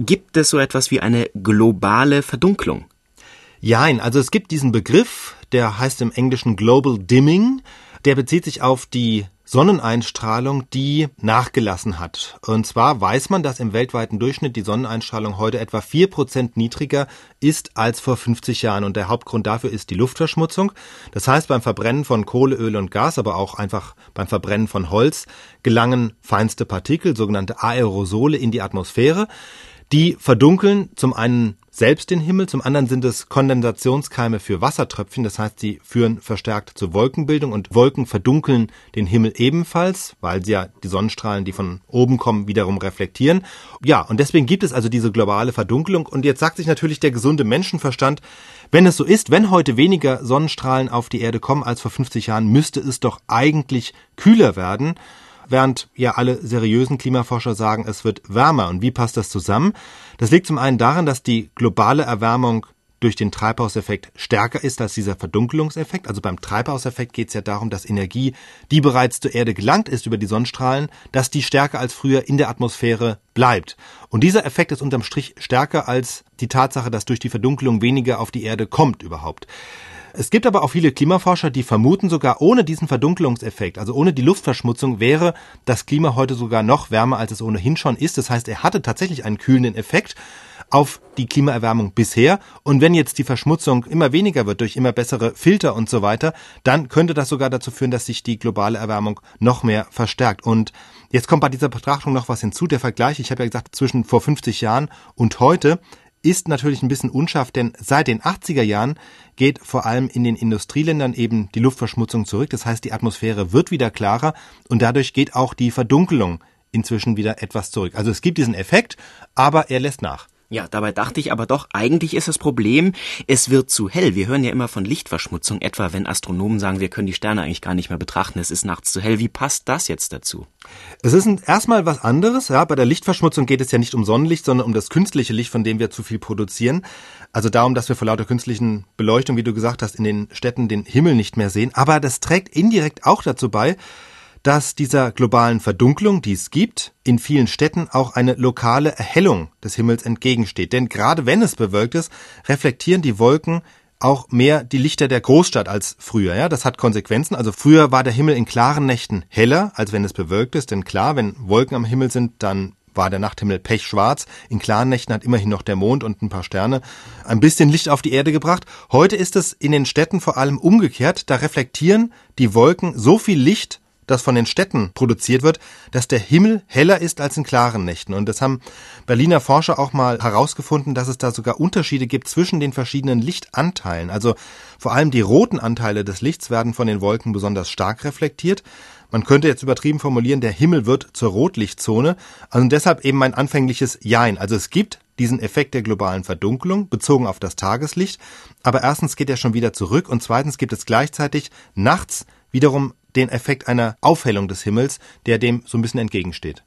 Gibt es so etwas wie eine globale Verdunklung? Jein, also es gibt diesen Begriff, der heißt im Englischen Global Dimming. Der bezieht sich auf die Sonneneinstrahlung, die nachgelassen hat. Und zwar weiß man, dass im weltweiten Durchschnitt die Sonneneinstrahlung heute etwa vier Prozent niedriger ist als vor 50 Jahren. Und der Hauptgrund dafür ist die Luftverschmutzung. Das heißt, beim Verbrennen von Kohle, Öl und Gas, aber auch einfach beim Verbrennen von Holz, gelangen feinste Partikel, sogenannte Aerosole, in die Atmosphäre. Die verdunkeln zum einen selbst den Himmel, zum anderen sind es Kondensationskeime für Wassertröpfchen, das heißt, sie führen verstärkt zur Wolkenbildung und Wolken verdunkeln den Himmel ebenfalls, weil sie ja die Sonnenstrahlen, die von oben kommen, wiederum reflektieren. Ja, und deswegen gibt es also diese globale Verdunkelung. Und jetzt sagt sich natürlich der gesunde Menschenverstand, wenn es so ist, wenn heute weniger Sonnenstrahlen auf die Erde kommen als vor 50 Jahren, müsste es doch eigentlich kühler werden während ja alle seriösen Klimaforscher sagen, es wird wärmer. Und wie passt das zusammen? Das liegt zum einen daran, dass die globale Erwärmung durch den Treibhauseffekt stärker ist als dieser Verdunkelungseffekt. Also beim Treibhauseffekt geht es ja darum, dass Energie, die bereits zur Erde gelangt ist über die Sonnenstrahlen, dass die stärker als früher in der Atmosphäre bleibt. Und dieser Effekt ist unterm Strich stärker als die Tatsache, dass durch die Verdunkelung weniger auf die Erde kommt überhaupt. Es gibt aber auch viele Klimaforscher, die vermuten, sogar ohne diesen Verdunkelungseffekt, also ohne die Luftverschmutzung, wäre das Klima heute sogar noch wärmer, als es ohnehin schon ist. Das heißt, er hatte tatsächlich einen kühlenden Effekt auf die Klimaerwärmung bisher. Und wenn jetzt die Verschmutzung immer weniger wird durch immer bessere Filter und so weiter, dann könnte das sogar dazu führen, dass sich die globale Erwärmung noch mehr verstärkt. Und jetzt kommt bei dieser Betrachtung noch was hinzu. Der Vergleich, ich habe ja gesagt, zwischen vor 50 Jahren und heute ist natürlich ein bisschen unscharf, denn seit den 80er Jahren geht vor allem in den Industrieländern eben die Luftverschmutzung zurück. Das heißt, die Atmosphäre wird wieder klarer und dadurch geht auch die Verdunkelung inzwischen wieder etwas zurück. Also es gibt diesen Effekt, aber er lässt nach. Ja, dabei dachte ich aber doch, eigentlich ist das Problem, es wird zu hell. Wir hören ja immer von Lichtverschmutzung, etwa wenn Astronomen sagen, wir können die Sterne eigentlich gar nicht mehr betrachten, es ist nachts zu hell. Wie passt das jetzt dazu? Es ist erstmal was anderes. Ja, bei der Lichtverschmutzung geht es ja nicht um Sonnenlicht, sondern um das künstliche Licht, von dem wir zu viel produzieren. Also darum, dass wir vor lauter künstlichen Beleuchtung, wie du gesagt hast, in den Städten den Himmel nicht mehr sehen. Aber das trägt indirekt auch dazu bei, dass dieser globalen Verdunklung, die es gibt, in vielen Städten auch eine lokale Erhellung des Himmels entgegensteht. Denn gerade wenn es bewölkt ist, reflektieren die Wolken auch mehr die Lichter der Großstadt als früher. Ja, das hat Konsequenzen. Also früher war der Himmel in klaren Nächten heller, als wenn es bewölkt ist. Denn klar, wenn Wolken am Himmel sind, dann war der Nachthimmel pechschwarz. In klaren Nächten hat immerhin noch der Mond und ein paar Sterne ein bisschen Licht auf die Erde gebracht. Heute ist es in den Städten vor allem umgekehrt. Da reflektieren die Wolken so viel Licht das von den Städten produziert wird, dass der Himmel heller ist als in klaren Nächten. Und das haben Berliner Forscher auch mal herausgefunden, dass es da sogar Unterschiede gibt zwischen den verschiedenen Lichtanteilen. Also vor allem die roten Anteile des Lichts werden von den Wolken besonders stark reflektiert. Man könnte jetzt übertrieben formulieren, der Himmel wird zur Rotlichtzone. Also deshalb eben mein anfängliches Jein. Also es gibt diesen Effekt der globalen Verdunkelung bezogen auf das Tageslicht. Aber erstens geht er schon wieder zurück und zweitens gibt es gleichzeitig nachts wiederum den Effekt einer Aufhellung des Himmels, der dem so ein bisschen entgegensteht.